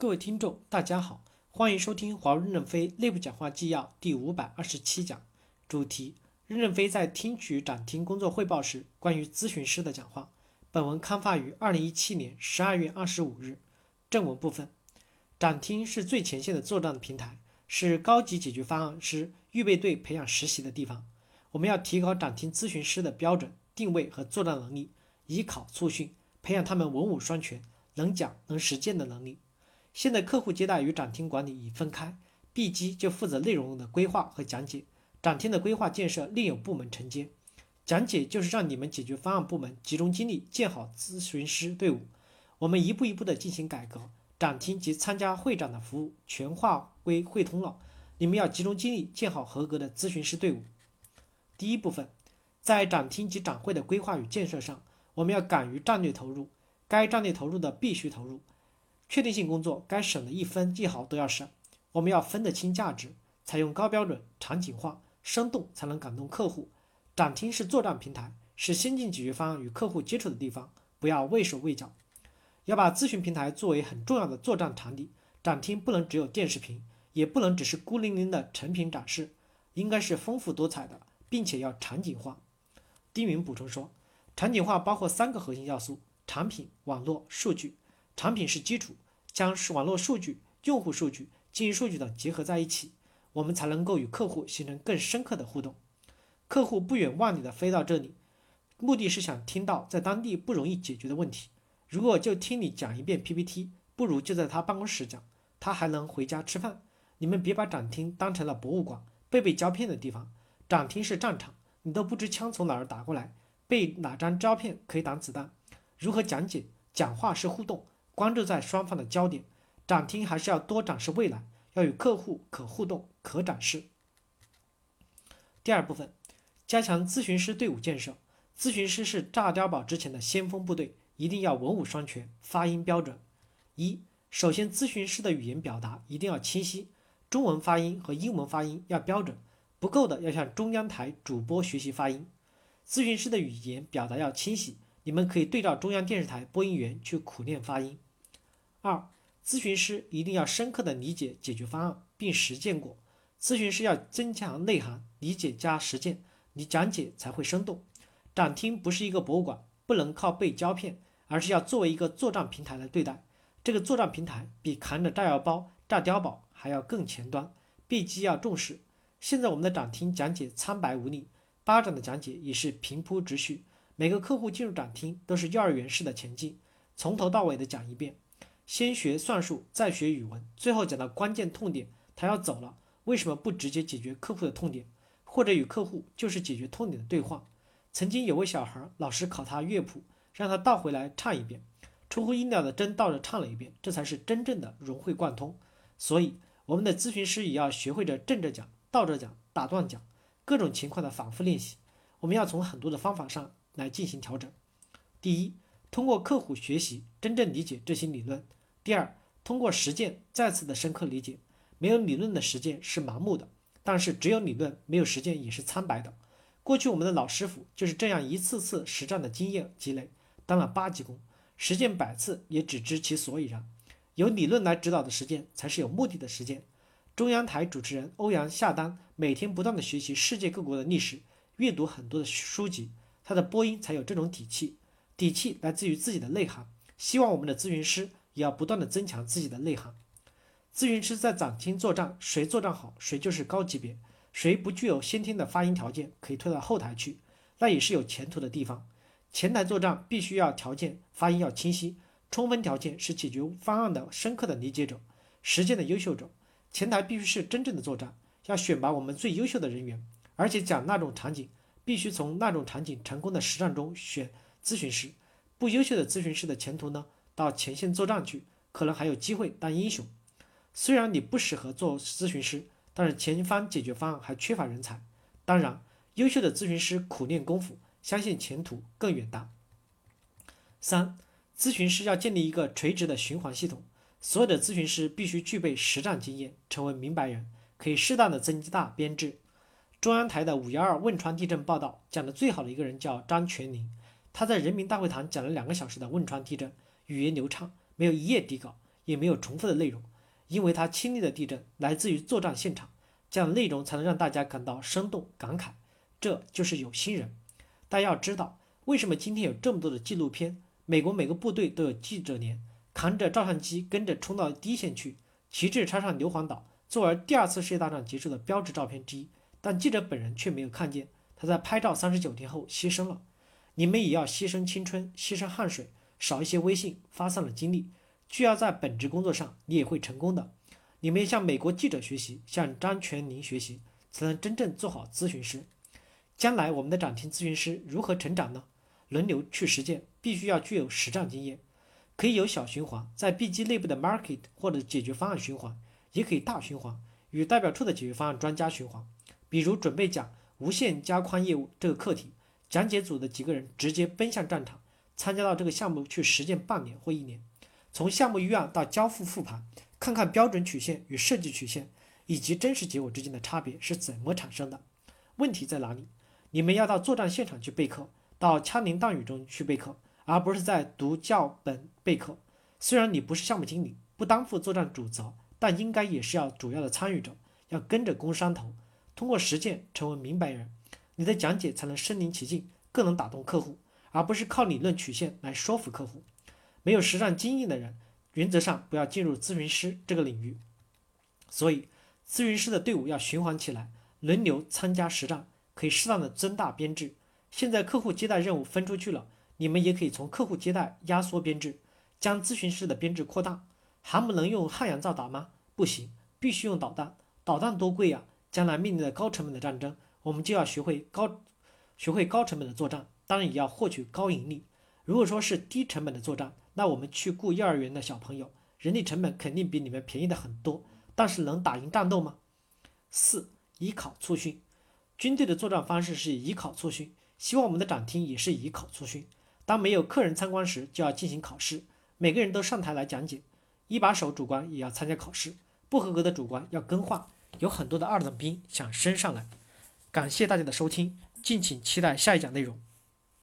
各位听众，大家好，欢迎收听华为任正非内部讲话纪要第五百二十七讲，主题：任正非在听取展厅工作汇报时关于咨询师的讲话。本文刊发于二零一七年十二月二十五日。正文部分：展厅是最前线的作战平台，是高级解决方案师预备队培养实习的地方。我们要提高展厅咨询师的标准定位和作战能力，以考促训，培养他们文武双全、能讲能实践的能力。现在客户接待与展厅管理已分开，B 机就负责内容的规划和讲解，展厅的规划建设另有部门承接，讲解就是让你们解决方案部门集中精力建好咨询师队伍。我们一步一步的进行改革，展厅及参加会展的服务全划归汇通了，你们要集中精力建好合格的咨询师队伍。第一部分，在展厅及展会的规划与建设上，我们要敢于战略投入，该战略投入的必须投入。确定性工作该省的一分一毫都要省，我们要分得清价值，采用高标准、场景化、生动，才能感动客户。展厅是作战平台，是先进解决方案与客户接触的地方，不要畏手畏脚，要把咨询平台作为很重要的作战场地。展厅不能只有电视屏，也不能只是孤零零的成品展示，应该是丰富多彩的，并且要场景化。丁云补充说，场景化包括三个核心要素：产品、网络、数据。产品是基础，将网络数据、用户数据、经营数据等结合在一起，我们才能够与客户形成更深刻的互动。客户不远万里的飞到这里，目的是想听到在当地不容易解决的问题。如果就听你讲一遍 PPT，不如就在他办公室讲，他还能回家吃饭。你们别把展厅当成了博物馆，背背胶片的地方。展厅是战场，你都不知枪从哪儿打过来，背哪张胶片可以挡子弹？如何讲解？讲话是互动。关注在双方的焦点，展厅还是要多展示未来，要与客户可互动、可展示。第二部分，加强咨询师队伍建设。咨询师是炸碉堡之前的先锋部队，一定要文武双全，发音标准。一，首先咨询师的语言表达一定要清晰，中文发音和英文发音要标准，不够的要向中央台主播学习发音。咨询师的语言表达要清晰，你们可以对照中央电视台播音员去苦练发音。二，咨询师一定要深刻的理解解决方案并实践过。咨询师要增强内涵，理解加实践，你讲解才会生动。展厅不是一个博物馆，不能靠背胶片，而是要作为一个作战平台来对待。这个作战平台比扛着炸药包、炸碉堡还要更前端必须要重视。现在我们的展厅讲解苍白无力，巴展的讲解也是平铺直叙。每个客户进入展厅都是幼儿园式的前进，从头到尾的讲一遍。先学算术，再学语文，最后讲到关键痛点，他要走了，为什么不直接解决客户的痛点，或者与客户就是解决痛点的对话？曾经有位小孩儿，老师考他乐谱，让他倒回来唱一遍，出乎意料的真倒着唱了一遍，这才是真正的融会贯通。所以，我们的咨询师也要学会着正着讲、倒着讲、打断讲，各种情况的反复练习。我们要从很多的方法上来进行调整。第一，通过客户学习，真正理解这些理论。第二，通过实践再次的深刻理解，没有理论的实践是盲目的，但是只有理论没有实践也是苍白的。过去我们的老师傅就是这样一次次实战的经验积累，当了八级工，实践百次也只知其所以然。有理论来指导的实践才是有目的的实践。中央台主持人欧阳夏丹每天不断的学习世界各国的历史，阅读很多的书籍，他的播音才有这种底气，底气来自于自己的内涵。希望我们的咨询师。也要不断的增强自己的内涵。咨询师在展厅作战，谁作战好，谁就是高级别；谁不具有先天的发音条件，可以退到后台去，那也是有前途的地方。前台作战必须要条件发音要清晰，充分条件是解决方案的深刻的理解者，实践的优秀者。前台必须是真正的作战，要选拔我们最优秀的人员，而且讲那种场景，必须从那种场景成功的实战中选咨询师。不优秀的咨询师的前途呢？到前线作战去，可能还有机会当英雄。虽然你不适合做咨询师，但是前方解决方案还缺乏人才。当然，优秀的咨询师苦练功夫，相信前途更远大。三，咨询师要建立一个垂直的循环系统，所有的咨询师必须具备实战经验，成为明白人，可以适当的增大编制。中央台的五幺二汶川地震报道讲的最好的一个人叫张全林，他在人民大会堂讲了两个小时的汶川地震。语言流畅，没有一页底稿，也没有重复的内容，因为他亲历的地震来自于作战现场，这样内容才能让大家感到生动感慨。这就是有心人。大家要知道，为什么今天有这么多的纪录片？美国每个部队都有记者连，扛着照相机跟着冲到第一线去，旗帜插上硫磺岛，作为第二次世界大战结束的标志照片之一。但记者本人却没有看见，他在拍照三十九天后牺牲了。你们也要牺牲青春，牺牲汗水，少一些微信，发散了精力，就要在本职工作上，你也会成功的。你们向美国记者学习，向张全宁学习，才能真正做好咨询师。将来我们的展厅咨询师如何成长呢？轮流去实践，必须要具有实战经验。可以有小循环，在 BG 内部的 market 或者解决方案循环，也可以大循环，与代表处的解决方案专家循环。比如准备讲无限加宽业务这个课题，讲解组的几个人直接奔向战场，参加到这个项目去实践半年或一年，从项目预案到交付复盘，看看标准曲线与设计曲线以及真实结果之间的差别是怎么产生的，问题在哪里？你们要到作战现场去备课，到枪林弹雨中去备课，而不是在读教本备课。虽然你不是项目经理，不担负作战主责，但应该也是要主要的参与者，要跟着工商头。通过实践成为明白人，你的讲解才能身临其境，更能打动客户，而不是靠理论曲线来说服客户。没有实战经验的人，原则上不要进入咨询师这个领域。所以，咨询师的队伍要循环起来，轮流参加实战，可以适当的增大编制。现在客户接待任务分出去了，你们也可以从客户接待压缩编制，将咨询师的编制扩大。航母能用汉阳造打吗？不行，必须用导弹。导弹多贵呀！将来面临的高成本的战争，我们就要学会高，学会高成本的作战，当然也要获取高盈利。如果说是低成本的作战，那我们去雇幼儿园的小朋友，人力成本肯定比你们便宜的很多，但是能打赢战斗吗？四，以考促训，军队的作战方式是以考促训，希望我们的展厅也是以考促训。当没有客人参观时，就要进行考试，每个人都上台来讲解，一把手主观也要参加考试，不合格的主观要更换。有很多的二等兵想升上来，感谢大家的收听，敬请期待下一讲内容。